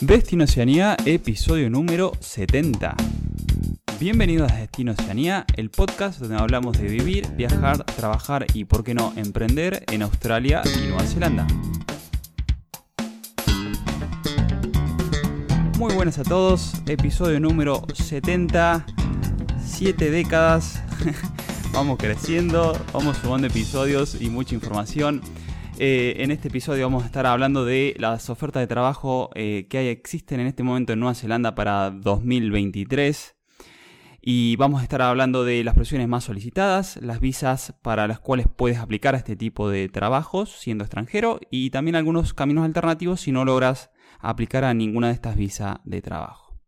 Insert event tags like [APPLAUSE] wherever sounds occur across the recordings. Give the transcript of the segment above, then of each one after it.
Destino Oceanía, episodio número 70. Bienvenidos a Destino Oceanía, el podcast donde hablamos de vivir, viajar, trabajar y, por qué no, emprender en Australia y Nueva Zelanda. Muy buenas a todos, episodio número 70, 7 décadas, [LAUGHS] vamos creciendo, vamos sumando episodios y mucha información. Eh, en este episodio vamos a estar hablando de las ofertas de trabajo eh, que hay, existen en este momento en Nueva Zelanda para 2023. Y vamos a estar hablando de las profesiones más solicitadas, las visas para las cuales puedes aplicar a este tipo de trabajos siendo extranjero y también algunos caminos alternativos si no logras aplicar a ninguna de estas visas de trabajo.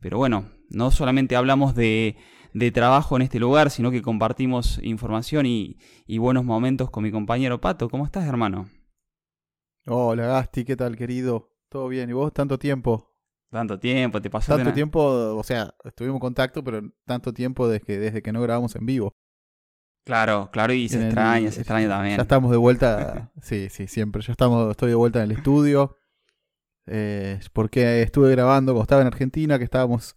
Pero bueno, no solamente hablamos de de trabajo en este lugar, sino que compartimos información y, buenos momentos con mi compañero Pato. ¿Cómo estás, hermano? Hola, Gasti, ¿qué tal, querido? ¿Todo bien? ¿Y vos tanto tiempo? Tanto tiempo, te pasó. Tanto tiempo, o sea, estuvimos en contacto, pero tanto tiempo desde que, desde que no grabamos en vivo. Claro, claro, y se extraña, se extraña también. Ya estamos de vuelta, [LAUGHS] sí, sí, siempre. Ya estamos, estoy de vuelta en el estudio. Eh, porque estuve grabando cuando estaba en Argentina, que estábamos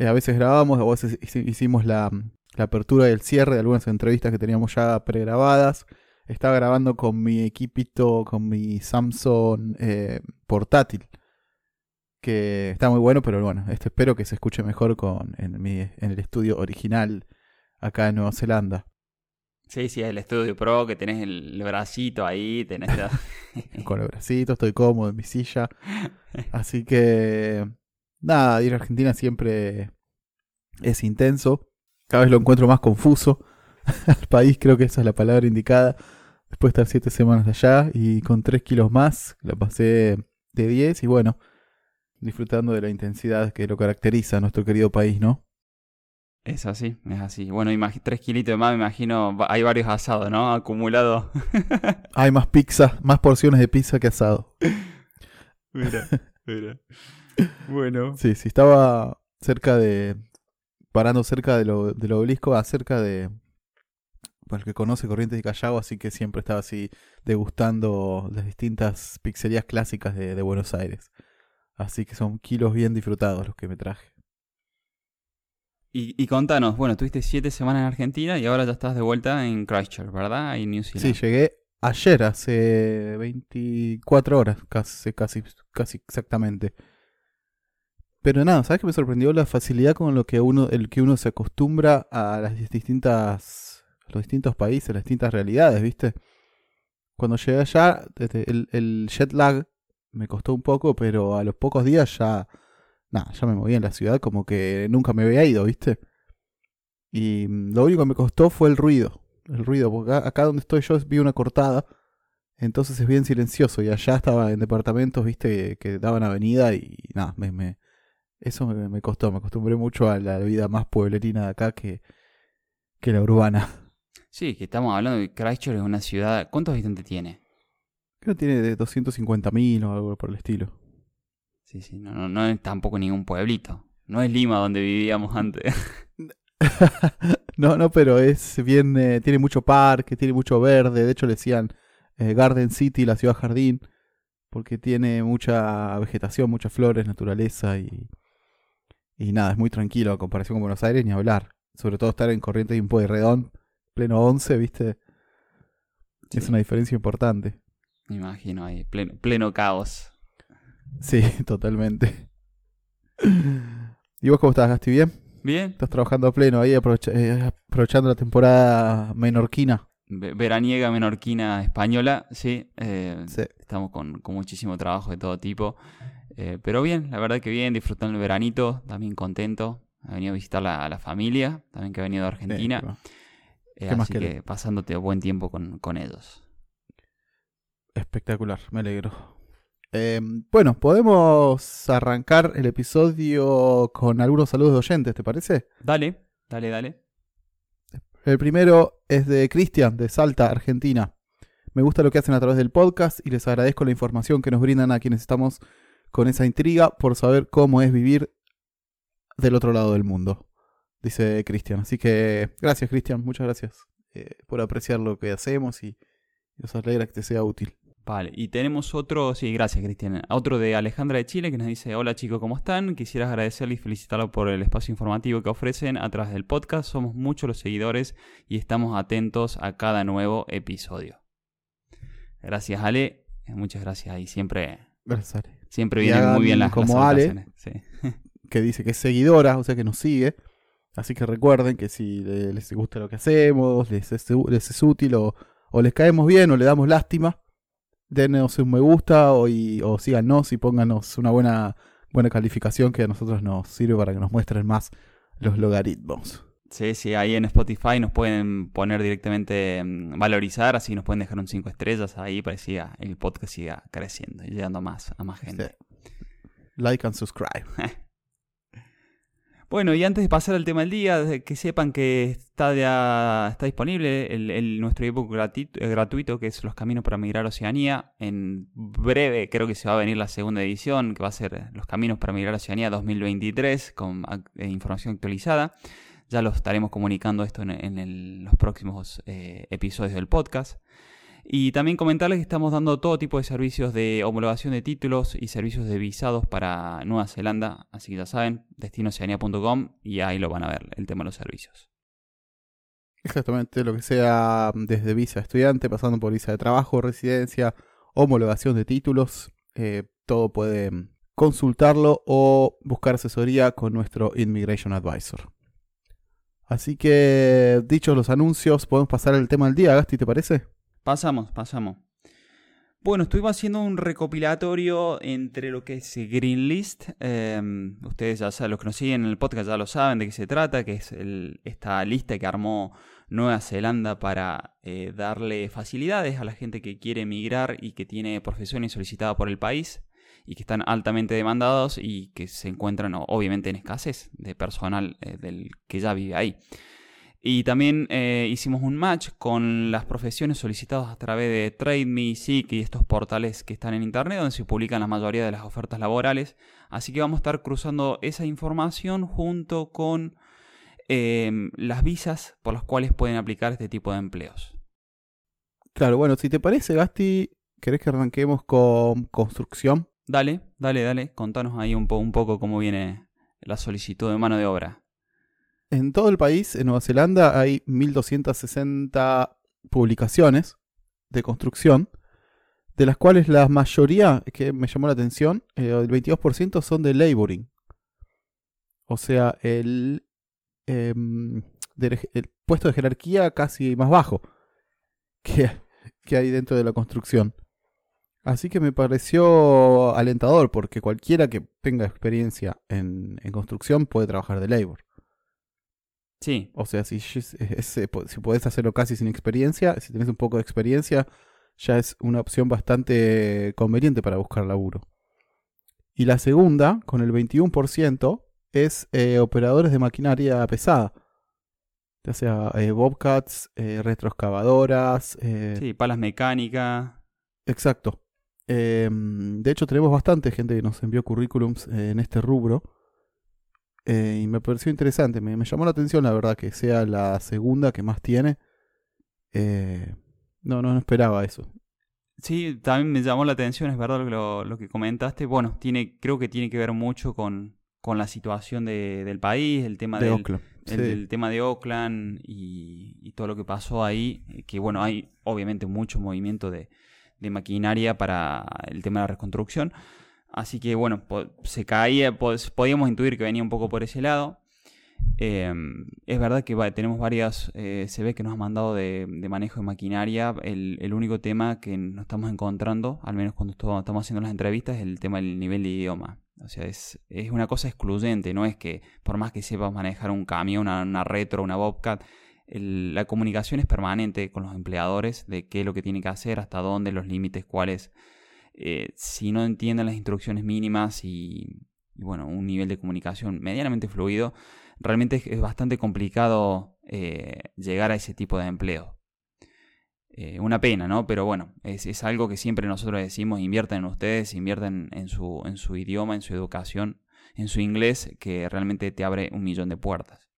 eh, a veces grabamos, a veces hicimos la, apertura y el cierre de algunas entrevistas que teníamos ya pregrabadas. Estaba grabando con mi equipito, con mi Samsung eh, portátil. Que está muy bueno, pero bueno, este, espero que se escuche mejor con, en, mi, en el estudio original acá en Nueva Zelanda. Sí, sí, el estudio pro, que tenés el, bracito ahí, tenés... [LAUGHS] con el bracito, estoy cómodo en mi silla. [LAUGHS] Así que nada, ir a Argentina siempre es intenso. Cada vez lo encuentro más confuso [LAUGHS] al país, creo que esa es la palabra indicada. Después de estar siete semanas allá y con tres kilos más, la pasé de 10 y bueno, disfrutando de la intensidad que lo caracteriza a nuestro querido país, ¿no? Es así, es así. Bueno, tres kilitos de más, me imagino, hay varios asados, ¿no? Acumulados. hay más pizza, más porciones de pizza que asado. [LAUGHS] mira, mira. Bueno. Sí, sí, estaba cerca de. Parando cerca de lo, del obelisco, cerca de. Para el que conoce Corrientes y Callao, así que siempre estaba así degustando las distintas pizzerías clásicas de, de Buenos Aires. Así que son kilos bien disfrutados los que me traje. Y, y, contanos, bueno, tuviste siete semanas en Argentina y ahora ya estás de vuelta en Christchurch, ¿verdad? En New Zealand. Sí, llegué ayer, hace 24 horas, casi, casi, casi exactamente. Pero nada, ¿sabes qué me sorprendió? La facilidad con lo que uno, el que uno se acostumbra a las distintas, los distintos países, las distintas realidades, ¿viste? Cuando llegué allá, el, el jet lag me costó un poco, pero a los pocos días ya, nada, ya me moví en la ciudad como que nunca me había ido, ¿viste? Y lo único que me costó fue el ruido, el ruido, porque acá donde estoy yo vi una cortada, entonces es bien silencioso, y allá estaba en departamentos, ¿viste? Que daban avenida y nada, me eso me, costó, me acostumbré mucho a la vida más pueblerina de acá que, que la urbana. Sí, que estamos hablando de Christchurch es una ciudad. ¿Cuántos habitantes tiene? Creo que tiene de 250.000 o algo por el estilo. Sí, sí, no, no, no es tampoco ningún pueblito. No es Lima donde vivíamos antes. [LAUGHS] no, no, pero es bien, eh, tiene mucho parque, tiene mucho verde. De hecho le decían eh, Garden City, la ciudad jardín, porque tiene mucha vegetación, muchas flores, naturaleza y, y nada, es muy tranquilo a comparación con Buenos Aires, ni hablar. Sobre todo estar en Corrientes y en Redón, pleno 11, ¿viste? Es una diferencia importante. Me imagino ahí, pleno, pleno caos. Sí, [LAUGHS] totalmente. ¿Y vos cómo estás, Gasti? ¿Bien? Bien. ¿Estás trabajando a pleno ahí, eh, aprovechando la temporada menorquina? Veraniega menorquina española, sí. Eh, sí. Estamos con, con, muchísimo trabajo de todo tipo. Eh, pero bien, la verdad que bien, disfrutando el veranito, también contento. He venido a visitar a la familia, también que ha venido de Argentina. Eh, así que pasándote buen tiempo con, ellos. Espectacular, me alegro. Em, bueno, podemos arrancar el episodio con algunos saludos de oyentes, ¿te parece? Dale, dale, dale. El primero es de Cristian, de Salta, Argentina. Me gusta lo que hacen a través del podcast y les agradezco la información que nos brindan a quienes estamos con esa intriga por saber cómo es vivir del otro lado del mundo, dice Cristian. Así que gracias Cristian, muchas gracias eh, por apreciar lo que hacemos y nos alegra que te sea útil. Vale, y tenemos otro, sí, gracias Cristian, otro de Alejandra de Chile que nos dice, hola chicos, ¿cómo están? Quisiera agradecerle y felicitarlo por el espacio informativo que ofrecen a través del podcast. Somos muchos los seguidores y estamos atentos a cada nuevo episodio. Gracias Ale, muchas gracias y siempre, Gracias, Ale. Siempre vienen muy bien las, como las Ale. sí. [LAUGHS] Que dice que es seguidora, o sea que nos sigue. Así que recuerden que si le- les gusta lo que hacemos, les es, les es útil o, o les caemos bien o le damos lástima, denos un me gusta o, y- o síganos y pónganos una buena, buena calificación que a nosotros nos sirve para que nos muestren más los logaritmos. Sí, sí, ahí en Spotify nos pueden poner directamente mm, valorizar, así nos pueden dejar un 5 estrellas ahí para que siga- el podcast siga creciendo y llegando a más, a más gente. Sí. Like and subscribe. [LAUGHS] Bueno, y antes de pasar al tema del día, que sepan que está ya está disponible el, el- nuestro ebook grati- eh, gratuito, que es Los Caminos para Migrar a Oceanía. En breve creo que se va a venir la segunda edición, que va a ser eh, Los Caminos para Migrar a Oceanía 2023, con ac- eh, información actualizada. Ya lo estaremos comunicando esto en, los próximos eh, episodios del podcast. Y también comentarles que estamos dando todo tipo de servicios de homologación de títulos y servicios de visados para Nueva Zelanda. Así que ya saben, destinoceanía.com y ahí lo van a ver, el tema de los servicios. Exactamente, lo que sea desde visa estudiante, pasando por visa de trabajo, residencia, homologación de títulos, eh, todo pueden consultarlo o buscar asesoría con nuestro Immigration Advisor. Así que, dichos los anuncios, podemos pasar al tema del día, Gasti, ¿te parece? Pasamos, pasamos. Bueno, estuvimos haciendo un recopilatorio entre lo que es Green List. eh, ustedes ya saben, los que nos siguen en el podcast ya lo saben de qué se trata, que es el- esta lista que armó Nueva Zelanda para eh, darle facilidades a la gente que quiere emigrar y que tiene profesiones solicitadas por el país y que están altamente demandados y que se encuentran obviamente en escasez de personal eh, del que ya vive ahí. Y también eh, hicimos un match con las profesiones solicitadas a través de TradeMe, Seek y estos portales que están en internet donde se publican la mayoría de las ofertas laborales. Así que vamos a estar cruzando esa información junto con eh, las visas por las cuales pueden aplicar este tipo de empleos. Claro, bueno, si te parece, Gasti, ¿querés que arranquemos con construcción? Dale, dale, dale, contanos ahí un, po- un poco cómo viene la solicitud de mano de obra. En todo el país, en Nueva Zelanda, hay 1260 publicaciones de construcción, de las cuales la mayoría, que me llamó la atención, eh, el 22% son de laboring. O sea, el, em, el puesto de jerarquía casi más bajo que hay dentro de la construcción. Así que me pareció alentador, porque cualquiera que tenga experiencia en, en construcción puede trabajar de labor. Sí, O sea, si, si podés hacerlo casi sin experiencia, si tenés un poco de experiencia, ya es una opción bastante conveniente para buscar laburo. Y la segunda, con el 21%, es eh, operadores de maquinaria pesada. Ya sea eh, bobcats, eh, retroexcavadoras. sí, palas mecánicas. Exacto. Em, de hecho, tenemos bastante gente que nos envió currículums eh, en este rubro. Eh, y me pareció interesante. Me, me llamó la atención, la verdad, que sea la segunda que más tiene. Eh, no, no, no esperaba eso. Sí, también me llamó la atención, es verdad lo que, lo, lo que comentaste. Bueno, tiene, creo que tiene que ver mucho con, con la situación de- del país, el tema De del, Oakland. el, Sí. el tema de Oakland y, y todo lo que pasó ahí. Que bueno, hay obviamente mucho movimiento de, de maquinaria para el tema de la reconstrucción. Así que bueno, se caía, podíamos intuir que venía un poco por ese lado. Eh, es verdad que tenemos varias, eh, ve que nos han mandado de, manejo de maquinaria. El, único tema que nos estamos encontrando, al menos cuando estamos haciendo las entrevistas, es el tema del nivel de idioma. O sea, es, es una cosa excluyente, no es que por más que sepas manejar un camión, una retro, una bobcat, la comunicación es permanente con los empleadores de qué es lo que tiene que hacer, hasta dónde, los límites, cuáles. Eh, si no entienden las instrucciones mínimas y, bueno, un nivel de comunicación medianamente fluido, realmente es, bastante complicado eh, llegar a ese tipo de empleo. Eh, una pena, ¿no? Pero bueno, es, es algo que siempre nosotros decimos, inviertan en ustedes, inviertan en su, en su idioma, en su educación, en su inglés, que realmente te abre un millón de puertas.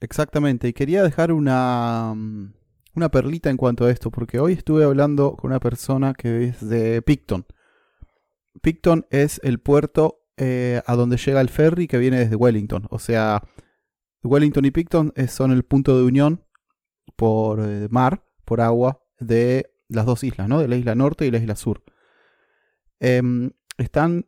Exactamente. Y quería dejar una, mm, una perlita en cuanto a esto, porque hoy estuve hablando con una persona que es de Picton. Picton es el puerto eh, a donde llega el ferry que viene desde Wellington. O sea, Wellington y Picton son el punto de unión por eh, mar, por agua, de las dos islas, ¿no? De la isla norte y la isla sur. Em, están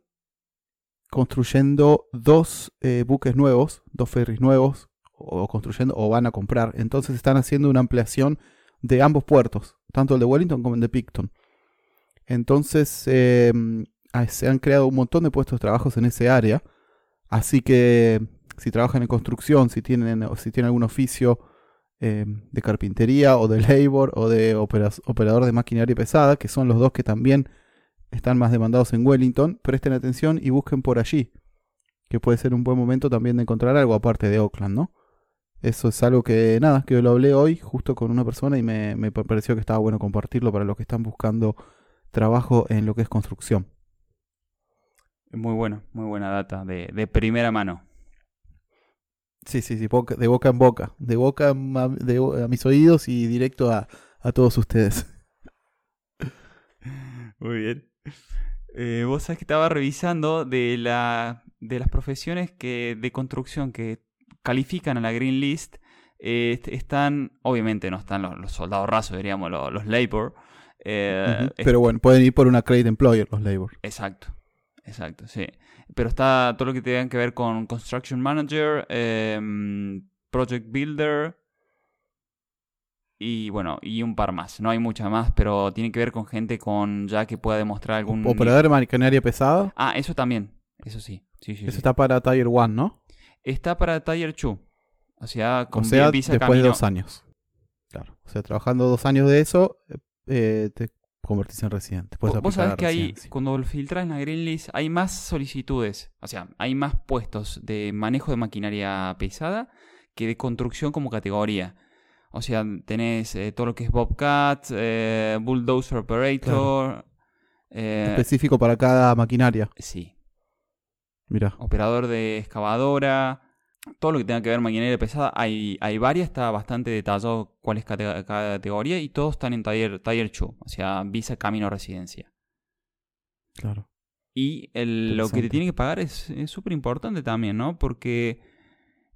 construyendo dos eh, buques nuevos, dos ferries nuevos, o construyendo, o van a comprar. Entonces están haciendo una ampliación de ambos puertos, tanto el de Wellington como el de Picton. Entonces em, se han creado un montón de puestos de trabajo en ese área. Así que si trabajan en construcción, si tienen, si tienen algún oficio em, de carpintería o de labor o de operador de maquinaria pesada, que son los dos que también están más demandados en Wellington, presten atención y busquen por allí, que puede ser un buen momento también de encontrar algo aparte de Oakland, ¿no? Eso es algo que, nada, que lo hablé hoy justo con una persona y me, me pareció que estaba bueno compartirlo para los que están buscando trabajo en lo que es construcción. Muy bueno, muy buena data, de, de primera mano. Sí, sí, sí, de boca en boca, de boca a, de, a mis oídos y directo a, a todos ustedes. [LAUGHS] Muy bien. Eh, vos sabés que estaba revisando de, la, de las profesiones que, de construcción que califican a la Green List. Eh, están, obviamente no están los, soldados rasos, diríamos, los, labor. Eh, Pero bueno, pueden ir por una credit employer los labor. Exacto, exacto, sí. Pero está todo lo que tenga que ver con construction manager, em, project builder, y bueno, y un par más. No hay muchas más, pero tiene que ver con gente con ya que pueda demostrar algún... ¿Operador de maquinaria pesada? Ah, eso también. Eso sí. sí, eso está para Tier 1, ¿no? Está para Tier 2. O sea, con o sea, después de dos años. Claro. O sea, trabajando dos años de eso, eh, te convertís en residente. Vos sabés que hay, cuando filtras en la Green List, hay más solicitudes. O sea, hay más puestos de manejo de maquinaria pesada que de construcción como categoría. O sea, tenés eh, todo lo que es Bobcat, eh, Bulldozer Operator. Eh, Específico para cada maquinaria. Sí. Mira. Operador de excavadora. Todo lo que tenga que ver maquinaria pesada. Hay, hay varias, está bastante detallado cuál es cada categoría y todos están en Taller, taller 2. O sea, visa camino residencia. Claro. Y lo que te tiene que pagar es súper importante también, ¿no? Porque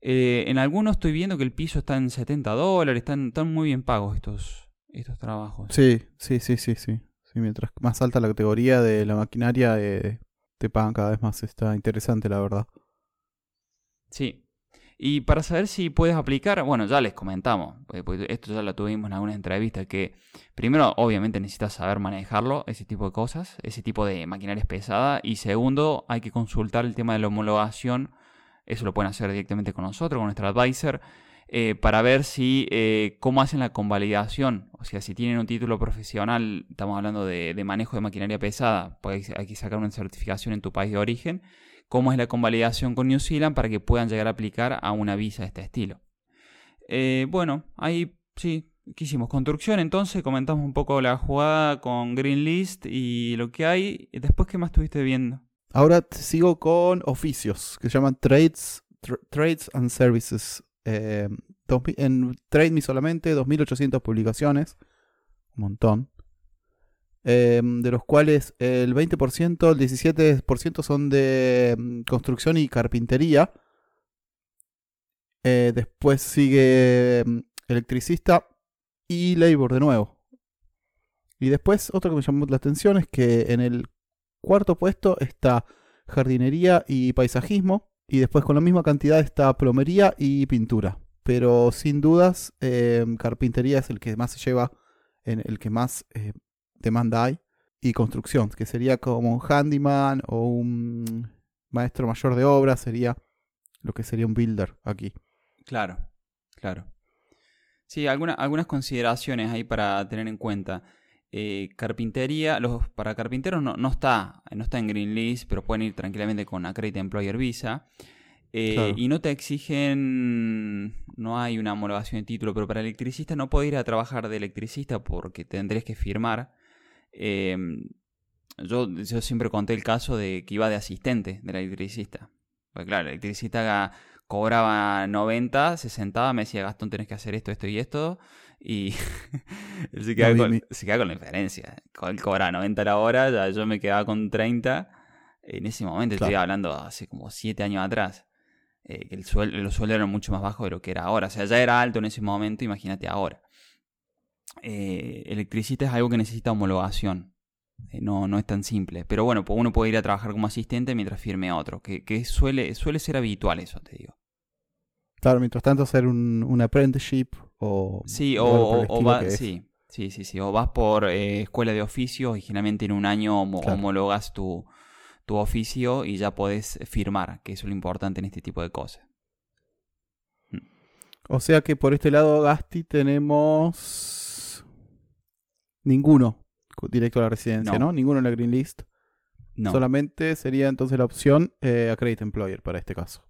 eh, en algunos estoy viendo que el piso está en 70 dólares, están, están muy bien pagos estos, estos trabajos. Sí, sí, sí, sí, sí. mientras más alta la categoría de la maquinaria, eh, te pagan cada vez más. Está interesante, la verdad. Sí. Y para saber si puedes aplicar, bueno, ya les comentamos, pues esto ya lo tuvimos en algunas entrevistas, que primero, obviamente necesitas saber manejarlo, ese tipo de cosas, ese tipo de maquinaria pesada, y segundo, hay que consultar el tema de la homologación eso lo pueden hacer directamente con nosotros, con nuestro advisor, eh, para ver si eh, cómo hacen la convalidación. O sea, si tienen un título profesional, estamos hablando de, manejo de maquinaria pesada, pues hay que sacar una certificación en tu país de origen. ¿Cómo es la convalidación con New Zealand para que puedan llegar a aplicar a una visa de este estilo? Eh, bueno, ahí sí, ¿qué hicimos? Construcción, entonces comentamos un poco la jugada con Green List y lo que hay. Después, ¿qué más estuviste viendo? Ahora sigo con oficios que se llaman Trades, trades and Services. Eh, en TradeMe solamente 2.800 publicaciones, un montón. Eh, de los cuales el 20%, el 17% son de mm, construcción y carpintería. Eh, después sigue mm, electricista y labor de nuevo. Y después otro que me llamó la atención es que en el cuarto puesto está jardinería y paisajismo. Y después con la misma cantidad está plomería y pintura. Pero sin dudas, em, carpintería es el que más se lleva, en el que más eh, demanda hay. Y construcción, que sería como un handyman o un maestro mayor de obra, sería lo que sería un builder aquí. Claro, claro. Sí, algunas consideraciones ahí para tener en cuenta. Eh, carpintería, los, para carpinteros no, no, está, no está en Green List, pero pueden ir tranquilamente con Accredit Employer Visa. Eh, y no te exigen, no hay una homologación de título, pero para electricista no puedes ir a trabajar de electricista porque tendrías que firmar. Em, yo, yo siempre conté el caso de que iba de asistente del electricista. Porque claro, el electricista cobraba 90, se sentaba, me decía, Gastón, tenés que hacer esto, esto y esto. Y [LAUGHS] él se queda, No, con, se queda con la diferencia. Él cobra 90 la hora, ya yo me quedaba con 30. En ese momento estoy hablando hace como 7 años atrás. eh, que el los sueldos eran mucho más bajos de lo que era ahora. O sea, ya era alto en ese momento, imagínate ahora. Eh, electricista es algo que necesita homologación. Eh, no, no es tan simple. Pero bueno, pues uno puede ir a trabajar como asistente mientras firme otro. Que, que suele, suele ser habitual eso, te digo. Claro, mientras tanto hacer un, un apprenticeship o... Sí, o, o- o va- sí, sí, sí, sí. O vas por eh, escuela de oficios y generalmente en un año homo- Claro. homologas tu, tu oficio y ya podés firmar, que eso es lo importante en este tipo de cosas. O sea que por este lado, Gasti, tenemos ninguno directo a la residencia, No. ¿no? Ninguno en la Green List. No, Solamente sería entonces la opción eh, Accredit Employer para este caso.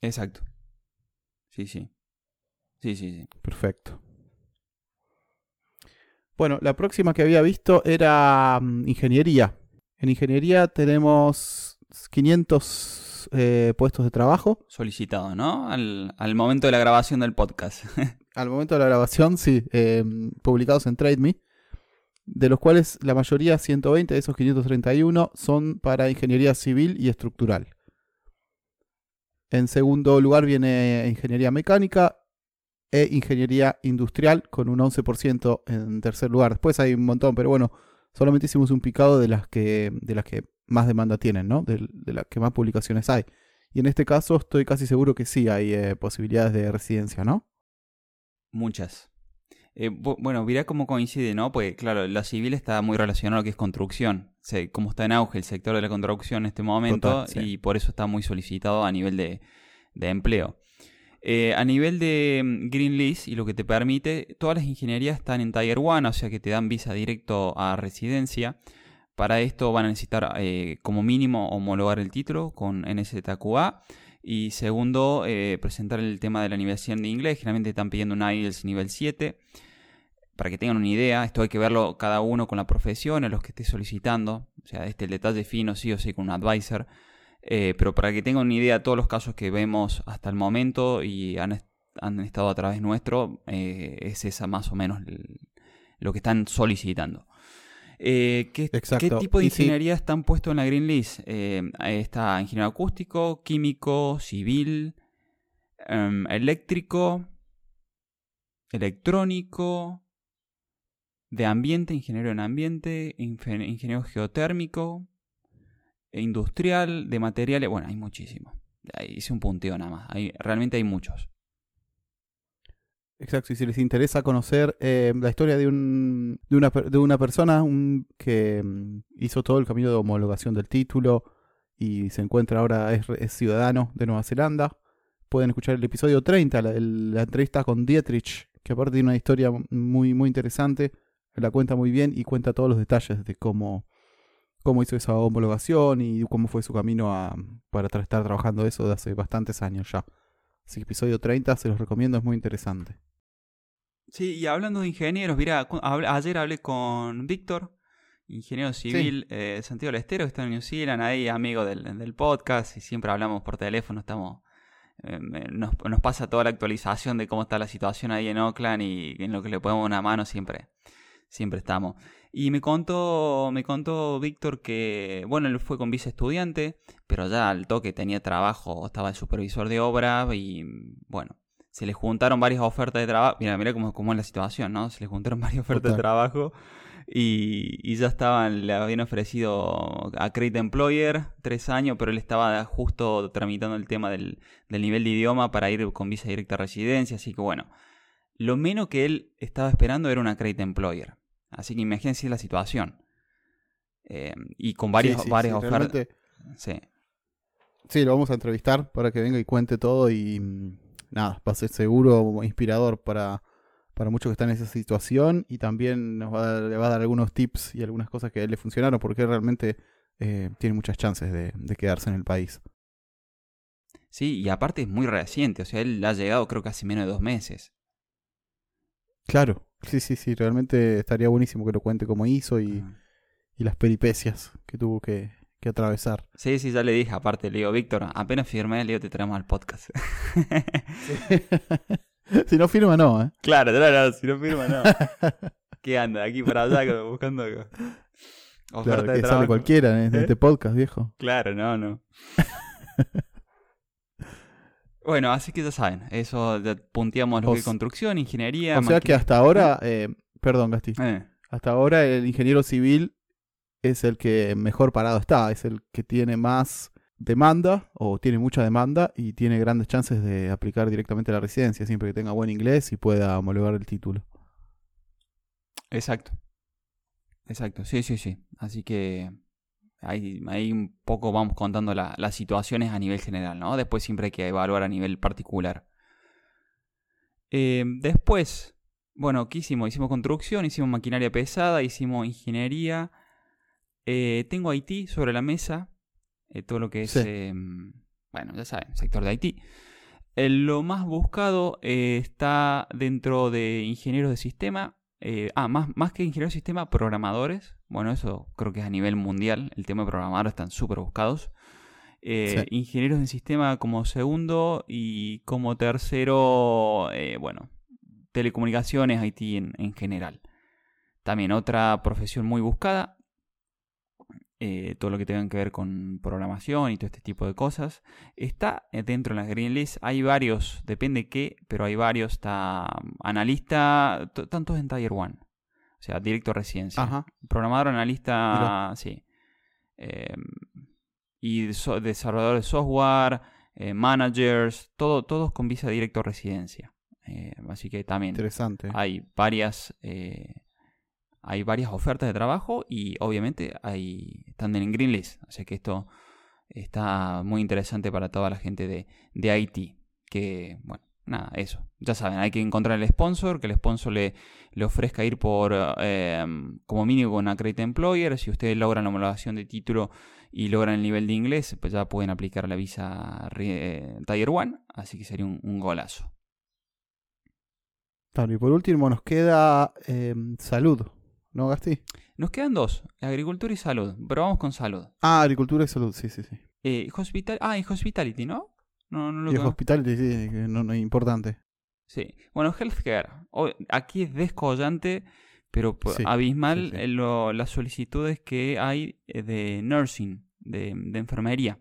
Exacto. Sí, sí. Sí, sí, sí. Perfecto. Bueno, la próxima que había visto era mm, ingeniería. En ingeniería tenemos 500 eh, puestos de trabajo. Solicitado, ¿no? Al, al momento de la grabación del podcast. [LAUGHS] Al momento de la grabación, sí, eh, publicados en TradeMe, de los cuales la mayoría, 120 de esos 531, son para ingeniería civil y estructural. En segundo lugar viene ingeniería mecánica e ingeniería industrial con un 11% en tercer lugar. Después hay un montón, pero bueno, solamente hicimos un picado de las que, de las que más demanda tienen, ¿no? De, de las que más publicaciones hay. Y en este caso estoy casi seguro que sí hay eh, posibilidades de residencia, ¿no? Muchas. Eh, bu- bueno, mirá cómo coincide, ¿no? Pues claro, la civil está muy relacionada a lo que es construcción. O sea, como está en auge el sector de la construcción en este momento Total, sí. y por eso está muy solicitado a nivel de, de empleo. Eh, a nivel de mm, Green List y lo que te permite, todas las ingenierías están en Tier 1, o sea que te dan visa directo a residencia. Para esto van a necesitar eh, como mínimo homologar el título con NZQA. Y segundo, eh, presentar el tema de la nivelación de inglés. Generalmente están pidiendo un IELTS nivel 7. Para que tengan una idea, esto hay que verlo cada uno con la profesión, a los que esté solicitando. O sea, este el detalle fino, sí o sí, con un advisor. Eh, pero para que tengan una idea, todos los casos que vemos hasta el momento y han, est- han estado a través nuestro, eh, es esa más o menos lo que están solicitando. Eh, ¿qué, tipo de ingeniería están puestos en la Green List? Está ingeniero acústico, químico, civil, em, eléctrico, electrónico, de ambiente, ingeniero en ambiente, ingeniero geotérmico, e industrial, de materiales. Bueno, hay muchísimo. Ahí hice un punteo nada más. Hay, realmente hay muchos. Exacto, y si les interesa conocer eh, la historia de, un, de, una, de una persona un- que mm, hizo todo el camino de homologación del título y se encuentra ahora, es, es ciudadano de Nueva Zelanda, pueden escuchar el episodio 30, la, la entrevista con Dietrich, que aparte tiene una historia muy, muy interesante, la cuenta muy bien y cuenta todos los detalles de cómo, cómo hizo esa homologación y cómo fue su camino a, para tra- estar trabajando eso de hace bastantes años ya. Así que episodio 30 se los recomiendo, es muy interesante. Sí, y hablando de ingenieros, mira, ayer hablé con Víctor, ingeniero civil eh, de Santiago del Estero, que está en New Zealand, ahí amigo del, del podcast, y siempre hablamos por teléfono, estamos eh, nos, nos pasa toda la actualización de cómo está la situación ahí en Oakland y en lo que le podemos una mano siempre, siempre estamos. Y me contó, me contó Víctor que, bueno, él fue con vice estudiante, pero ya al toque tenía trabajo, estaba el supervisor de obra y, bueno, se le juntaron varias ofertas de trabajo. Mira, mira cómo, cómo es la situación, ¿no? Se le juntaron [LAUGHS] varias ofertas de trabajo y, y ya estaban, le habían ofrecido a Credit Employer tres años, pero él estaba justo tramitando el tema del, del nivel de idioma para ir con visa directa a residencia, así que bueno, lo menos que él estaba esperando era una Credit Employer. Así que imagínense la situación. Eh, y con varias, Sí, sí, varias sí, ofertas. Sí. Sí, lo vamos a entrevistar para que venga y cuente todo y mm, nada, va a ser seguro inspirador para, para muchos que están en esa situación y también nos va a dar, le va a dar algunos tips y algunas cosas que a él le funcionaron porque él realmente eh, tiene muchas chances de, de quedarse en el país. Sí, y aparte es muy reciente, o sea, él ha llegado creo que hace menos de dos meses. Claro, sí, sí, sí, realmente estaría buenísimo que lo cuente cómo hizo y, y las peripecias que tuvo que, que atravesar. Sí, sí, ya le dije, aparte, le digo, Víctor, apenas firmé, le digo, te traemos al podcast. [LAUGHS] si no firma, no, ¿eh? Claro, claro, si no firma, no. [LAUGHS] ¿Qué anda? Aquí para allá buscando oferta claro, de que trabajo. sale cualquiera en este ¿Eh? podcast, viejo. Claro, no, no. [LAUGHS] bueno, así que ya saben, eso punteamos lo que es construcción, ingeniería. O sea que hasta ahora, eh, perdón, Gasti. Eh. Hasta ahora el ingeniero civil es el que mejor parado está, es el que tiene más demanda o tiene mucha demanda y tiene grandes chances de aplicar directamente a la residencia, siempre que tenga buen inglés y pueda homologar el título. Exacto. Exacto, sí, sí, sí. Así que ahí, ahí un poco vamos contando las situaciones a nivel general, ¿no? Después siempre hay que evaluar a nivel particular. Eh, después, bueno, ¿qué hicimos? Hicimos construcción, hicimos maquinaria pesada, hicimos ingeniería. Eh, tengo Haití sobre la mesa, eh, todo lo que es, bueno, ya saben, sector de Haití. lo más buscado está dentro de ingenieros de sistema ah, más, más que ingenieros de sistema, programadores. Bueno, eso creo que es a nivel mundial. El tema de programadores están súper buscados. Eh, ingenieros de sistema como segundo y como tercero, eh, bueno, telecomunicaciones, IT en, en, general. También otra profesión muy buscada, eh, todo lo que tenga que ver con programación y todo este tipo de cosas. Está dentro de la Green List, hay varios, depende qué, pero hay varios, está um, analista, tantos en Tier 1, o sea, directo residencia. Programador, analista, sí. Em, y desarrollador de software, eh, managers, todo, todos con visa directo residencia. Eh, así que también Interesante. hay varias hay varias ofertas de trabajo y obviamente hay, están en Green List. Así que esto está muy interesante para toda la gente de, de Haití. Que, bueno, nada, eso. Ya saben, hay que encontrar el sponsor, que el sponsor le, le ofrezca ir por, em, como mínimo, con Accredit Employer. Si ustedes logran la homologación de título y logran el nivel de inglés, pues ya pueden aplicar la visa eh, Tier 1. Así que sería un, golazo. y por último nos queda em, salud. ¿No, Gasti? Nos quedan dos, agricultura y salud, pero vamos con salud. Ah, agricultura y salud, sí, sí, sí. Eh, hospital ah, y hospitality, ¿no? No, no lo sí, no, no es importante. Sí. Bueno, healthcare. Aquí es descollante, pero abismal las solicitudes que hay eh, de nursing, de, de enfermería.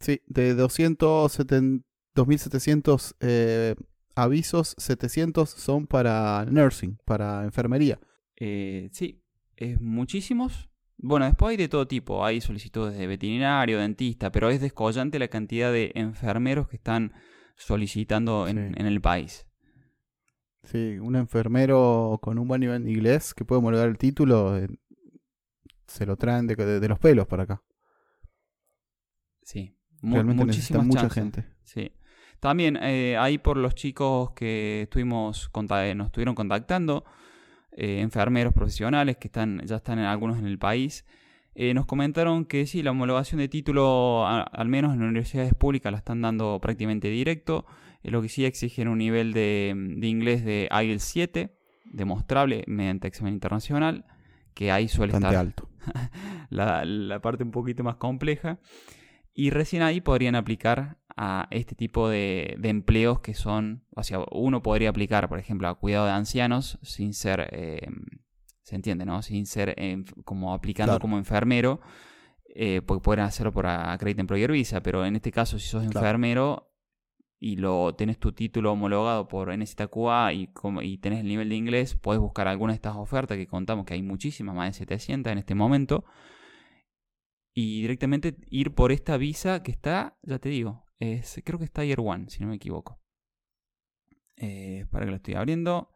Sí, de 2.700 eh, avisos, 700 son para nursing, para enfermería. Eh, sí, es muchísimos. Bueno, después hay de todo tipo. Hay solicitudes de veterinario, dentista, pero es descollante la cantidad de enfermeros que están solicitando en, el país. Sí, un enfermero con un buen nivel de inglés que puede homologar el título, eh, se lo traen de, los pelos para acá. Sí, Realmente muchísima mucha gente. Sí. También eh, hay por los chicos que estuvimos nos estuvieron contactando, eh, enfermeros profesionales que están, ya están algunos en el país, eh, nos comentaron que sí, la homologación de título, al menos en universidades públicas, la están dando prácticamente directo. Eh, lo que sí exigen un nivel de, inglés de IELTS 7, demostrable mediante examen internacional, que ahí suele estar alto. [LAUGHS] la, la parte un poquito más compleja. Y recién ahí podrían aplicar a este tipo de, empleos que son, o sea, uno podría aplicar, por ejemplo, a cuidado de ancianos sin ser, eh, se entiende, ¿no? Sin ser como aplicando como enfermero, eh, porque pueden hacerlo por Accredit Employer Visa, pero en este caso, si sos enfermero y lo tenés tu título homologado por NZQA y, y tenés el nivel de inglés, puedes buscar alguna de estas ofertas que contamos que hay muchísimas, más de 700 en este momento y directamente ir por esta visa que está, ya te digo, creo que está Tier 1, si no me equivoco. Eh, para que lo estoy abriendo.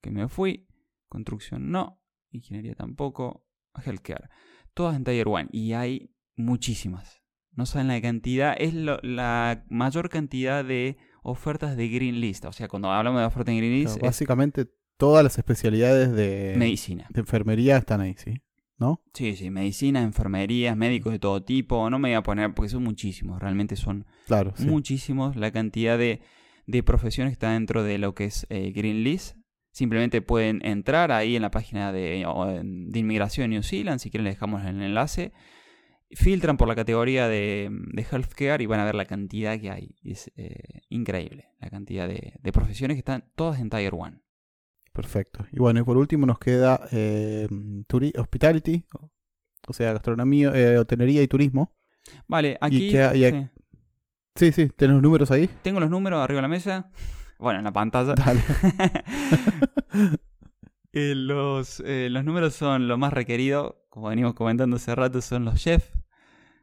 Que me fui. Construcción no. Ingeniería tampoco. Healthcare. Todas en Tier 1. Y hay muchísimas. No saben la cantidad. Es la mayor cantidad de ofertas de Green List. O sea, cuando hablamos de ofertas de Green List. básicamente todas las especialidades de medicina. De enfermería están ahí, sí. ¿No? Sí, sí, medicina, enfermerías, médicos de todo tipo. No me voy a poner, porque son muchísimos, realmente son claro, muchísimos la cantidad de, de, profesiones que está dentro de lo que es eh, Green List. Simplemente pueden entrar ahí en la página de, de inmigración New Zealand, si quieren le dejamos el enlace. filtran por la categoría de, de healthcare y van a ver la cantidad que hay. Es eh, increíble la cantidad de, de, profesiones que están todas en Tier 1. Perfecto. Y bueno, y por último nos queda eh, hospitality, o sea, gastronomía, eh, hotelería y turismo. Vale, aquí... sí. sí, ¿tienes los números ahí? Tengo los números arriba de la mesa. Bueno, en la pantalla. Dale. [LAUGHS] Eh, los, eh, los números son lo más requerido, como venimos comentando hace rato, son los chefs.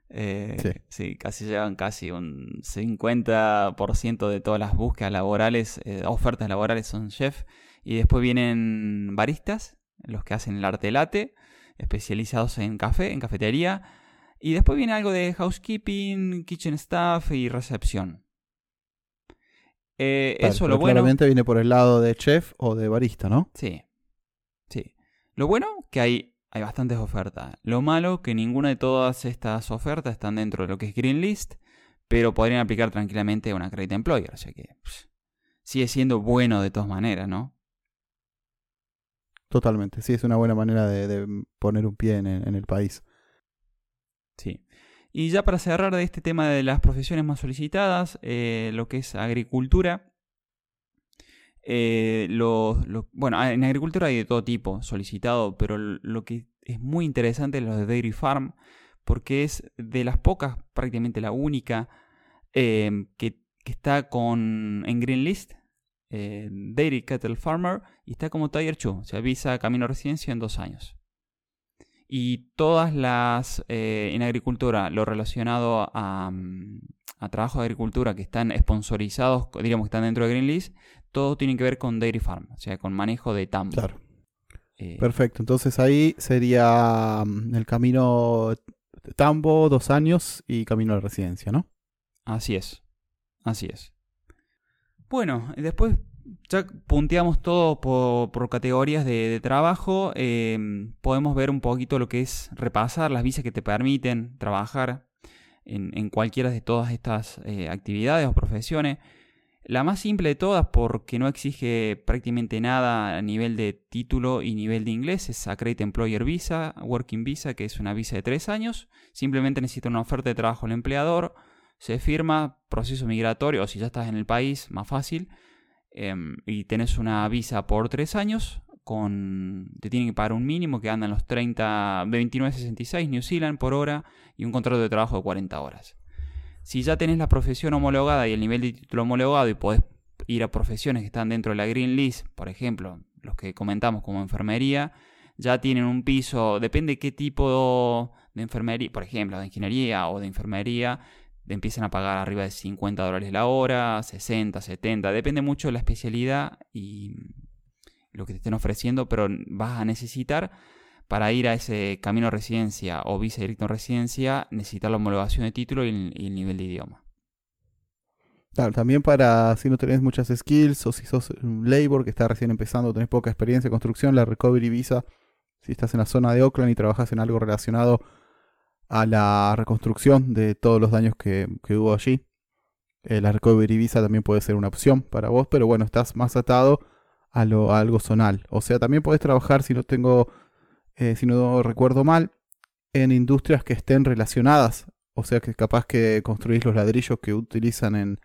Eh, sí. casi llevan casi un 50% de todas las búsquedas laborales, ofertas laborales son chef. Y después vienen baristas, los que hacen el arte late, especializados en café, en cafetería. Y después viene algo de housekeeping, kitchen staff y recepción. eso lo bueno. Claramente viene por el lado de chef o de barista, ¿no? Sí. Sí. Lo bueno que hay, hay bastantes ofertas. Lo malo que ninguna de todas estas ofertas están dentro de lo que es Green List, pero podrían aplicar tranquilamente a una Credit Employer. O sea que sigue siendo bueno de todas maneras, ¿no? Totalmente, sí, es una buena manera de, poner un pie en, el país. Sí. Y ya para cerrar de este tema de las profesiones más solicitadas, eh, lo que es agricultura, eh, bueno, en agricultura hay de todo tipo solicitado, pero lo que es muy interesante es lo de Dairy Farm, porque es de las pocas, prácticamente la única, em, que, está con, en Green List, eh, Dairy Cattle Farmer, y está como Tiger 2, se avisa camino a residencia en dos años. Y todas las eh, en agricultura, lo relacionado a, mm, a trabajo de agricultura que están sponsorizados, diríamos que están dentro de Green List, todo tiene que ver con Dairy Farm, o sea, con manejo de tambo. Claro. Eh, Perfecto, entonces ahí sería mm, el camino tambo, dos años y camino a la residencia, ¿no? Así es, así es. Bueno, después ya punteamos todo por, categorías de, trabajo. Em, podemos ver un poquito lo que es repasar las visas que te permiten trabajar en, cualquiera de todas estas eh, actividades o profesiones. La más simple de todas, porque no exige prácticamente nada a nivel de título y nivel de inglés, es Accredit Employer Visa, Working Visa, que es una visa de tres años. Simplemente necesita una oferta de trabajo al empleador, se firma, proceso migratorio, o si ya estás en el país, más fácil, em, y tenés una visa por tres años, con, te tienen que pagar un mínimo que anda en los 30, 29.66 New Zealand por hora y un contrato de trabajo de 40 horas. Si ya tenés la profesión homologada y el nivel de título homologado y podés ir a profesiones que están dentro de la Green List, por ejemplo, los que comentamos como enfermería, ya tienen un piso, depende qué tipo de enfermería, por ejemplo, de ingeniería o de enfermería, empiezan a pagar arriba de 50 dólares la hora, 60, 70, depende mucho de la especialidad y lo que te estén ofreciendo, pero vas a necesitar para ir a ese camino a residencia o visa directo en residencia, necesitas la homologación de título y el, nivel de idioma. También para si no tenés muchas skills o si sos un labor que está recién empezando, tenés poca experiencia en construcción, la Recovery Visa, si estás en la zona de Oakland y trabajas en algo relacionado a la reconstrucción de todos los daños que, hubo allí, eh, la Recovery Visa también puede ser una opción para vos, pero bueno, estás más atado a, lo, algo zonal. O sea, también podés trabajar si no tengo eh, si no recuerdo mal, en industrias que estén relacionadas. O sea que capaz que construís los ladrillos que utilizan en,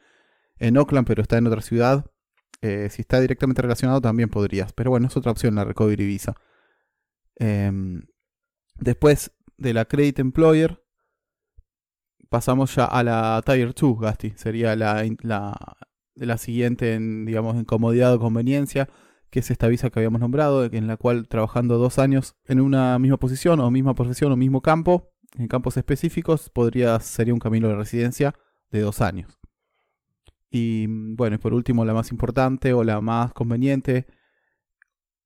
en Oakland, pero está en otra ciudad. Eh, si está directamente relacionado también podrías. Pero bueno, es otra opción la Recovery Visa. Em, después de la Credit Employer, pasamos ya a la Tier 2, Gasti. Sería la, la, la siguiente en, digamos, en comodidad o conveniencia que es esta visa que habíamos nombrado, en la cual trabajando dos años en una misma posición o misma profesión o mismo campo, en campos específicos, podría sería un camino de residencia de dos años. Y bueno, y por último, la más importante o la más conveniente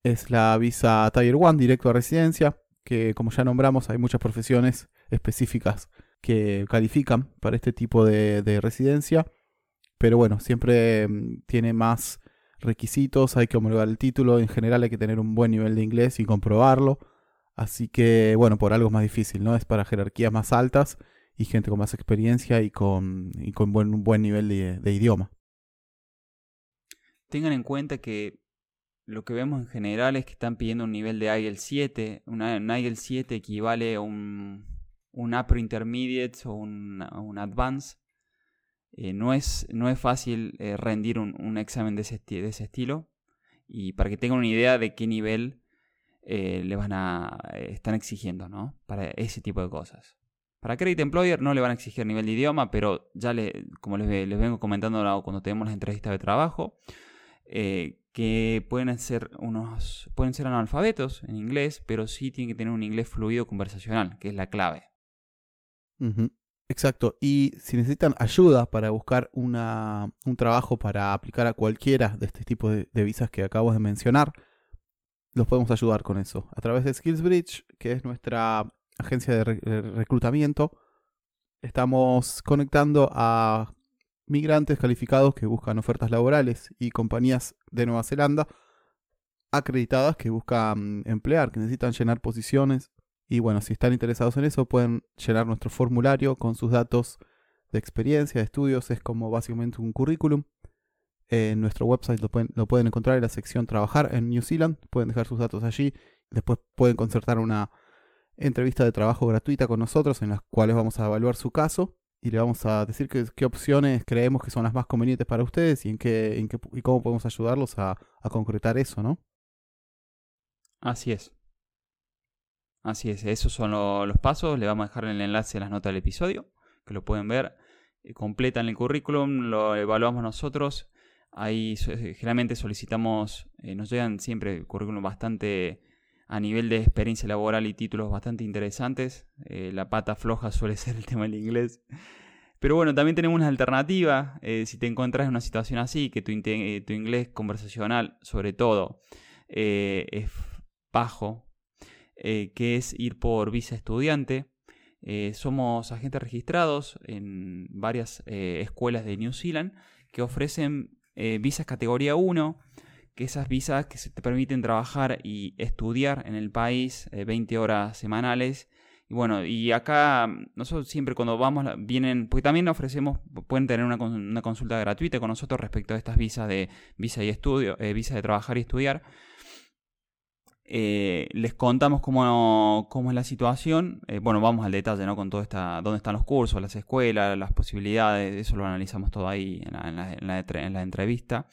es la visa Tier 1, directo a residencia, que como ya nombramos, hay muchas profesiones específicas que califican para este tipo de, de residencia. Pero bueno, siempre mm, tiene más requisitos, hay que homologar el título, en general hay que tener un buen nivel de inglés y comprobarlo. Así que, bueno, por algo es más difícil, ¿no? Es para jerarquías más altas y gente con más experiencia y con, y con buen, un buen nivel de, idioma. Tengan en cuenta que lo que vemos en general es que están pidiendo un nivel de IEL 7. Una, un IEL 7 equivale a un, un upper intermediate o un, un advance, eh, no, es, no es fácil eh, rendir un, examen de ese, de ese, estilo. Y para que tengan una idea de qué nivel le van a están exigiendo, ¿no? Para ese tipo de cosas. Para Credit Employer no le van a exigir nivel de idioma, pero ya le, como les, vengo comentando cuando tenemos las entrevistas de trabajo, eh, que pueden ser unos pueden ser analfabetos en inglés, pero sí tienen que tener un inglés fluido conversacional, que es la clave. Exacto. Y si necesitan ayuda para buscar una, un trabajo para aplicar a cualquiera de este tipo de, de visas que acabo de mencionar, los podemos ayudar con eso. A través de SkillsBridge, que es nuestra agencia de reclutamiento, estamos conectando a migrantes calificados que buscan ofertas laborales y compañías de Nueva Zelanda acreditadas que buscan emplear, que necesitan llenar posiciones. Y bueno, si están interesados en eso, pueden llenar nuestro formulario con sus datos de experiencia, de estudios. Es como básicamente un currículum. En nuestro website lo pueden, lo pueden encontrar en la sección Trabajar en New Zealand. Pueden dejar sus datos allí. Después pueden concertar una entrevista de trabajo gratuita con nosotros en las cuales vamos a evaluar su caso y le vamos a decir qué opciones creemos que son las más convenientes para ustedes y en qué, y cómo podemos ayudarlos a, concretar eso, ¿no? Así es. Así es, esos son los pasos. Le vamos a dejar el enlace en las notas del episodio, que lo pueden ver. Eh, completan el currículum, lo evaluamos nosotros. Ahí generalmente solicitamos, eh, nos llegan siempre currículum bastante a nivel de experiencia laboral y títulos bastante interesantes. Eh, la pata floja [LAUGHS] suele ser el tema del inglés. Pero bueno, también tenemos una alternativa. Eh, si te encuentras en una situación así, que tu, eh, tu inglés conversacional, sobre todo, es bajo, que es ir por visa estudiante. somos agentes registrados en varias escuelas de New Zealand que ofrecen visas categoría 1 que esas visas que se te permiten trabajar y estudiar en el país 20 eh, horas semanales. Y bueno, y acá nosotros siempre cuando vamos vienen, porque también ofrecemos, pueden tener una, una consulta gratuita con nosotros respecto a estas visas de visa y estudio, eh, visa de trabajar y estudiar. Eh, les contamos cómo, cómo, es la situación. bueno, vamos al detalle, ¿no? Con todo esta, dónde están los cursos, las escuelas, las posibilidades, eso lo analizamos todo ahí en la, en la, en la entrevista.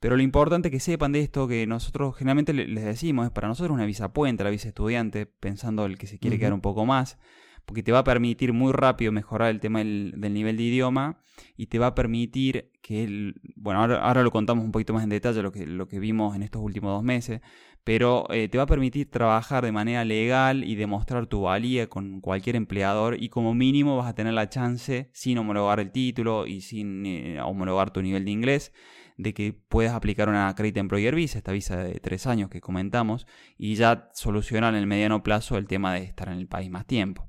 Pero lo importante que sepan de esto, que nosotros generalmente les decimos, es para nosotros una visa puente, la visa estudiante, pensando el que se quiere quedar un poco más, porque te va a permitir muy rápido mejorar el tema del, nivel de idioma y te va a permitir que, el, bueno, ahora, lo contamos un poquito más en detalle lo que, lo que vimos en estos últimos dos meses, pero eh, te va a permitir trabajar de manera legal y demostrar tu valía con cualquier empleador y como mínimo vas a tener la chance, sin homologar el título y sin eh, homologar tu nivel de inglés, de que puedas aplicar una Credit Employer Visa, esta visa de tres años que comentamos, y ya solucionar en el mediano plazo el tema de estar en el país más tiempo.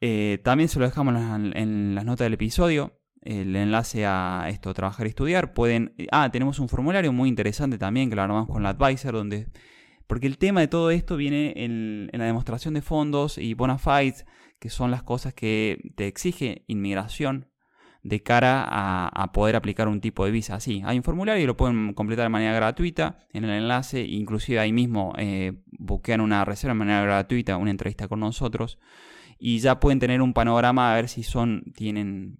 Eh, también se lo dejamos en, las notas del episodio, el enlace a esto, trabajar y estudiar. Pueden, ah, tenemos un formulario muy interesante también que lo armamos con la Advisor, donde, porque el tema de todo esto viene en, en la demostración de fondos y bona fides, que son las cosas que te exige inmigración de cara a, poder aplicar un tipo de visa así. Hay un formulario y lo pueden completar de manera gratuita en el enlace, inclusive ahí mismo eh, una reserva de manera gratuita, una entrevista con nosotros y ya pueden tener un panorama a ver si son, tienen,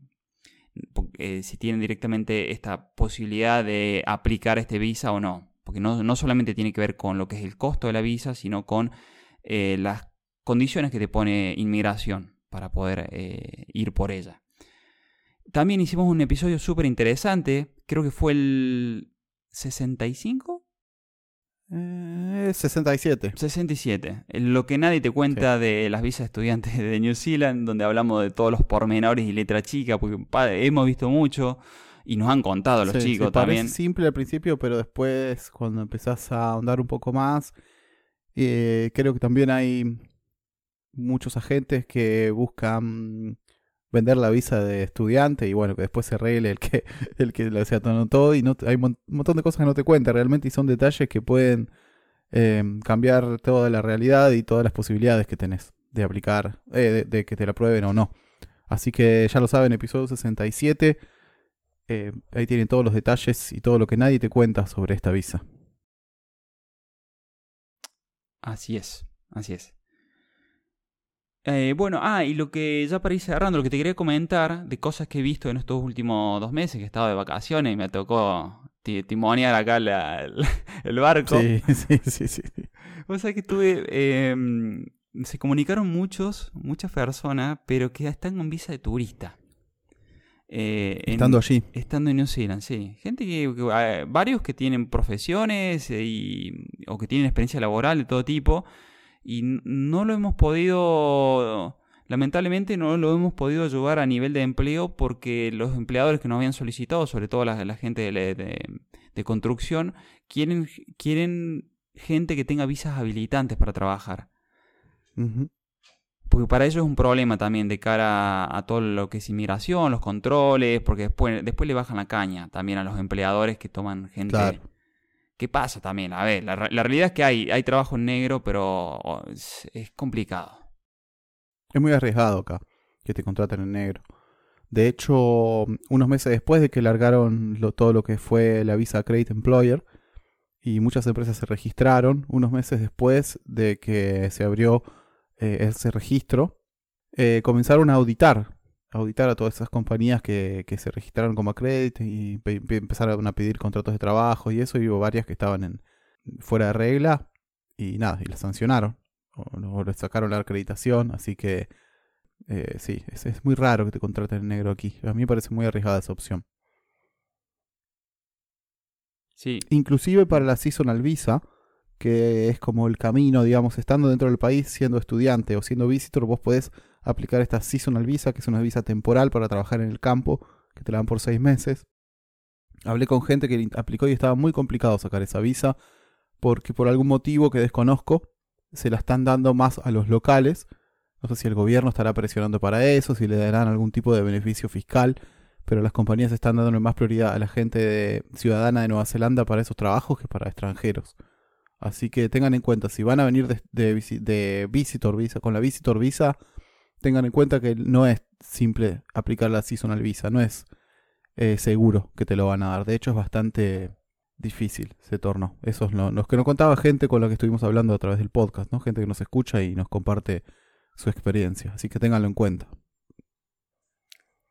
eh, si tienen directamente esta posibilidad de aplicar este visa o no. Porque no, solamente tiene que ver con lo que es el costo de la visa, sino con eh, las condiciones que te pone inmigración para poder eh, ir por ella. También hicimos un episodio súper interesante, creo que fue el 65. Eh, 67. 67. Lo que nadie te cuenta de las visas estudiantes de New Zealand, donde hablamos de todos los pormenores y letra chica, porque hemos visto mucho y nos han contado los chicos sí, también. Parece simple al principio, pero después, cuando empezás a ahondar un poco más, eh, creo que también hay muchos agentes que buscan vender la visa de estudiante y bueno, que después se arregle el que, [LAUGHS] el que lo todo y no, hay un montón de cosas que no te cuenta realmente y son detalles que pueden em, cambiar toda la realidad y todas las posibilidades que tenés de aplicar, eh, de, que te la prueben o no. Así que ya lo saben, episodio 67, eh, ahí tienen todos los detalles y todo lo que nadie te cuenta sobre esta visa. Así es, así es. Eh, bueno, ah, y lo que ya para ir cerrando, lo que te quería comentar de cosas que he visto en estos últimos dos meses, que he estado de vacaciones y me tocó timonear acá [LAUGHS] el barco. Sí, [LAUGHS] sí, sí, sí. O sea que tuve... Em, se comunicaron muchos, muchas personas, pero que están con visa de turista. Eh, estando allí. Estando en New Zealand, sí. Gente que, eh, varios que tienen profesiones eh, o que tienen experiencia laboral de todo tipo y no lo hemos podido, lamentablemente no lo hemos podido ayudar a nivel de empleo porque los empleadores que nos habían solicitado, sobre todo la, gente de, construcción, quieren, quieren gente que tenga visas habilitantes para trabajar. Porque para ellos es un problema también de cara a, todo lo que es inmigración, los controles, porque después, después le bajan la caña también a los empleadores que toman gente. ¿Qué pasa también? A ver, la, realidad es que hay, hay trabajo en negro, pero es, complicado. Es muy arriesgado acá que te contraten en negro. De hecho, unos meses después de que largaron todo lo que fue la visa Credit Employer, y muchas empresas se registraron, unos meses después de que se abrió eh, ese registro, eh, comenzaron a auditar, auditar a todas esas compañías que, se registraron como acredit y empezaron a pedir contratos de trabajo y eso, y hubo varias que estaban en, fuera de regla y nada, y las sancionaron, o, les sacaron la acreditación, así que eh, sí, es, es muy raro que te contraten en negro aquí, a mí me parece muy arriesgada esa opción. Sí. Inclusive para la seasonal visa, que es como el camino, digamos, estando dentro del país, siendo estudiante o siendo visitor, vos podés aplicar esta seasonal visa, que es una visa temporal para trabajar en el campo, que te la dan por seis meses. Hablé con gente que aplicó y estaba muy complicado sacar esa visa, porque por algún motivo que desconozco, se la están dando más a los locales. No sé si el gobierno estará presionando para eso, si le darán algún tipo de beneficio fiscal, pero las compañías están dando más prioridad a la gente ciudadana de Nueva Zelanda para esos trabajos que para extranjeros. Así que tengan en cuenta, si van a venir de, de, Visitor Visa, con la Visitor Visa, tengan en cuenta que no es simple aplicar la Seasonal Visa, no es eh, seguro que te lo van a dar. De hecho, es bastante difícil ese torno. Eso es lo, que nos contaba gente con la que estuvimos hablando a través del podcast, ¿no? Gente que nos escucha y nos comparte su experiencia. Así que ténganlo en cuenta.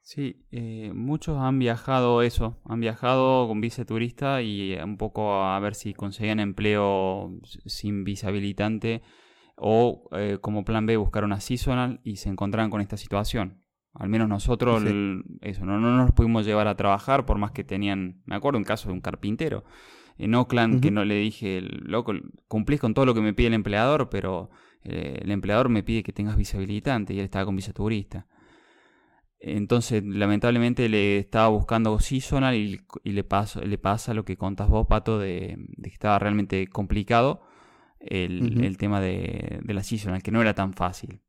Sí, eh, muchos han viajado eso, han viajado con visa turista y un poco a ver si conseguían empleo sin visa habilitante o eh, como plan B buscar una seasonal y se encontraron con esta situación. Al menos nosotros eso, no, no, nos pudimos llevar a trabajar por más que tenían, me acuerdo un caso de un carpintero en Oakland que no le dije, loco, cumplís con todo lo que me pide el empleador, pero eh, el empleador me pide que tengas visa habilitante y él estaba con visa turista. Entonces, lamentablemente le estaba buscando seasonal y, y le, le pasa lo que contas vos, Pato, de, que estaba realmente complicado el, tema de, la seasonal, que no era tan fácil.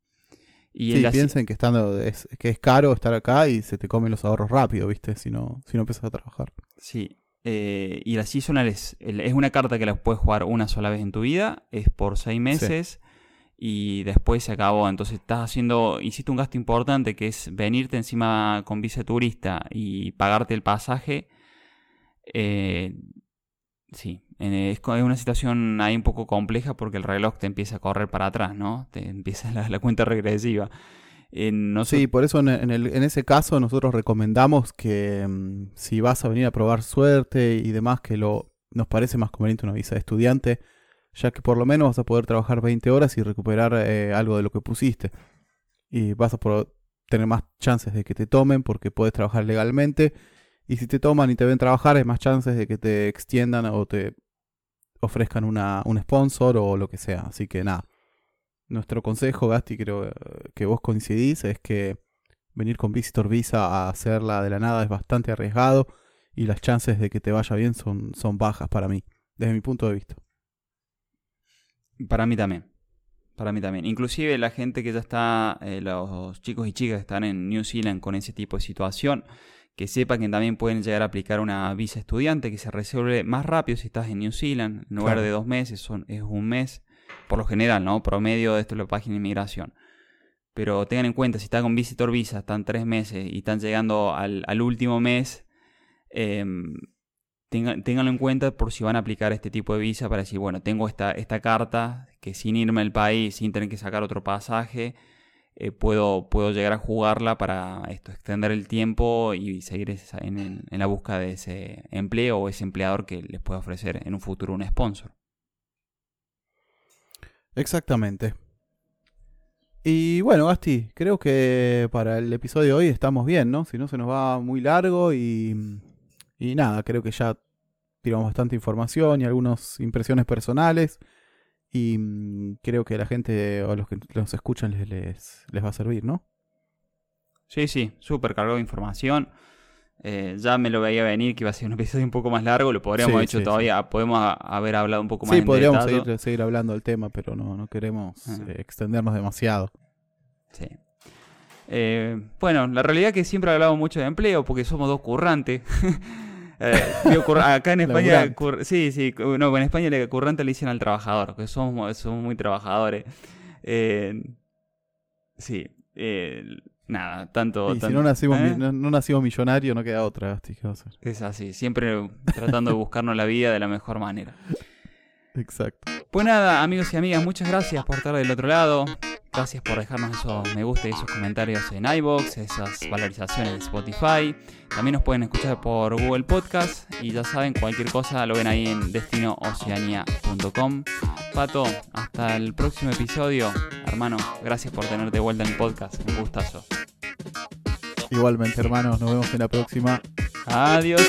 Y sí, piensen que, estando, es, que es caro estar acá y se te comen los ahorros rápido, ¿viste? Si no, si no empiezas a trabajar. Sí. Eh, y la seasonal es, es una carta que la puedes jugar una sola vez en tu vida, es por seis meses y después se acabó. Entonces estás haciendo, hiciste un gasto importante que es venirte encima con vice turista y pagarte el pasaje. Eh, sí, es, una situación ahí un poco compleja porque el reloj te empieza a correr para atrás, ¿no? Te [LAUGHS] empieza la, cuenta regresiva. Eh, sí, por eso en, en, ese caso nosotros recomendamos que mm, si vas a venir a probar suerte y demás, que lo nos parece más conveniente una visa de estudiante ya que por lo menos vas a poder trabajar 20 horas y recuperar eh, algo de lo que pusiste. Y vas a tener más chances de que te tomen porque puedes trabajar legalmente. Y si te toman y te ven trabajar, hay más chances de que te extiendan o te ofrezcan una, un sponsor o lo que sea. Así que nada. Nuestro consejo, Gasti, creo eh, que vos coincidís, es que venir con Visitor Visa a hacerla de la nada es bastante arriesgado y las chances de que te vaya bien son, son bajas para mí, desde mi punto de vista. Para mí también. Para mí también. Inclusive la gente que ya está, eh, los chicos y chicas que están en New Zealand con ese tipo de situación, que sepan que también pueden llegar a aplicar una visa estudiante que se resuelve más rápido si estás en New Zealand. En lugar de dos meses, son, es un mes. Por lo general, ¿no? Promedio de esto es la página de inmigración. Pero tengan en cuenta, si están con Visitor Visa, están tres meses y están llegando al, al último mes, eh, ténganlo en cuenta por si van a aplicar este tipo de visa para decir, bueno, tengo esta, esta carta que sin irme al país, sin tener que sacar otro pasaje, eh, puedo, puedo llegar a jugarla para esto, extender el tiempo y seguir en, la búsqueda de ese empleo o ese empleador que les pueda ofrecer en un futuro un sponsor. Exactamente. Y bueno, Gasti, creo que para el episodio de hoy estamos bien, ¿no? Si no se nos va muy largo y, y nada, creo que ya tiramos bastante información y algunas impresiones personales. Y mm, creo que a la gente o a los que los escuchan les, les, va a servir, ¿no? Sí, sí, súper cargado de información. Eh, ya me lo veía venir que iba a ser un episodio un poco más largo, lo podríamos haber hecho todavía, podemos haber hablado un poco más. Sí, podríamos seguir, hablando del tema, pero no, no queremos eh, extendernos demasiado. Sí. Eh, bueno, la realidad es que siempre hablamos mucho de empleo porque somos dos currantes. [LAUGHS] acá en [LAUGHS] España, sí, sí, no, en España el currante le dicen al trabajador, que somos, somos muy trabajadores. sí, nada, tanto... Y si no nacimos, ¿eh? no, nacimos millonarios, no queda otra, Es así, siempre tratando de buscarnos la vida de la mejor manera. Exacto. Pues nada, amigos y amigas, muchas gracias por estar del otro lado. Gracias por dejarnos esos me gusta y esos comentarios en iBox, esas valorizaciones de Spotify. También nos pueden escuchar por Google Podcast y ya saben, cualquier cosa lo ven ahí en destinooceania.com. Pato, hasta el próximo episodio. Hermano, gracias por tenerte de vuelta en el podcast. Un gustazo. Igualmente, hermanos, nos vemos en la próxima. Adiós.